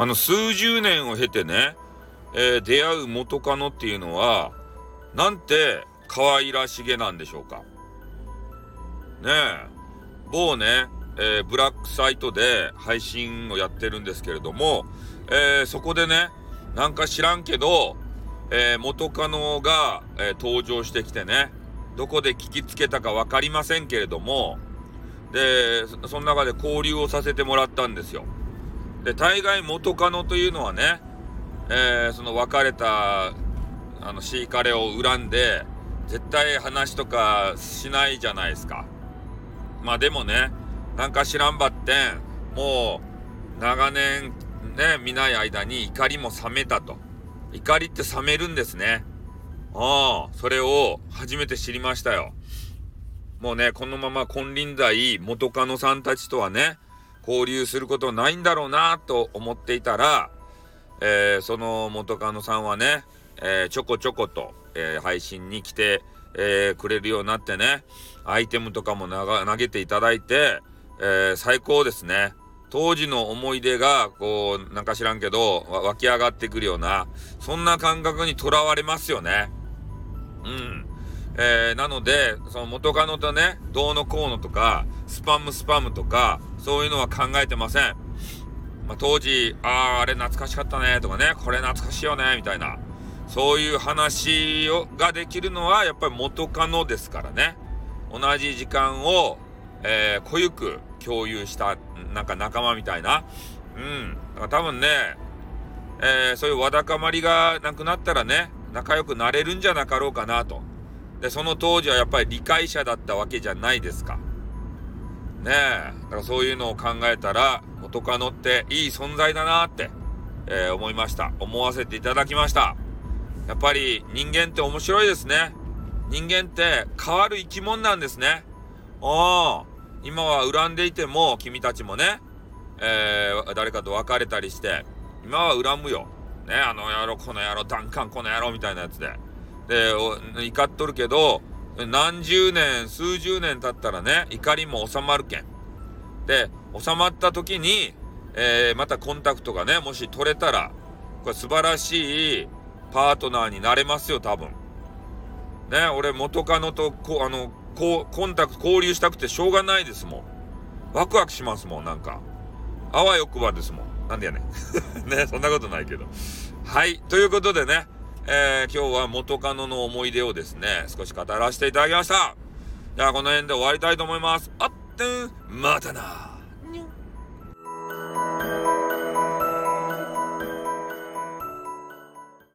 あの、数十年を経てね、えー、出会う元カノっていうのは、なんて可愛らしげなんでしょうか。ねえ、某ね、えー、ブラックサイトで配信をやってるんですけれども、えー、そこでね、なんか知らんけど、えー、元カノが、え登場してきてね、どこで聞きつけたかわかりませんけれども、で、その中で交流をさせてもらったんですよ。で、大概元カノというのはね、えー、その別れた、あの、シーカレを恨んで、絶対話とかしないじゃないですか。まあでもね、なんか知らんばってん、もう、長年、ね、見ない間に怒りも冷めたと。怒りって冷めるんですね。ああ、それを初めて知りましたよ。もうね、このまま金輪際元カノさんたちとはね、交流することないんだろうなと思っていたら、えー、その元カノさんはね、えー、ちょこちょこと、えー、配信に来て、えくれるようになってね、アイテムとかも投げていただいて、え最高ですね。当時の思い出が、こう、なんか知らんけど、湧き上がってくるような、そんな感覚にとらわれますよね。うん。えー、なので、その元カノとね、どうのこうのとか、スパムスパムとか、そういうのは考えてません。まあ、当時、ああ、あれ懐かしかったね、とかね、これ懐かしいよね、みたいな。そういう話を、ができるのは、やっぱり元カノですからね。同じ時間を、えー、濃ゆく共有した、なんか仲間みたいな。うん。だから多分ね、えー、そういうわだかまりがなくなったらね、仲良くなれるんじゃなかろうかなと。で、その当時はやっぱり理解者だったわけじゃないですか。ねえ。だからそういうのを考えたら、元カノっていい存在だなって、えー、思いました。思わせていただきました。やっぱり人間って面白いですね。人間って変わる生き物なんですね。ああ、今は恨んでいても、君たちもね、えー、誰かと別れたりして、今は恨むよ。ね、あの野郎、この野郎、ダンカン、この野郎みたいなやつで。で、怒っとるけど、何十年、数十年経ったらね、怒りも収まるけん。で、収まった時に、えー、またコンタクトがね、もし取れたら、これ素晴らしいパートナーになれますよ、多分。ね、俺元カノとこ、あの、こう、コンタクト、交流したくてしょうがないですもん。ワクワクしますもん、なんか。あわよくばですもん。なんでやねん。ね、そんなことないけど。はい。ということでね、えー、今日は元カノの思い出をですね、少し語らせていただきました。じゃあこの辺で終わりたいと思います。あってん、またな。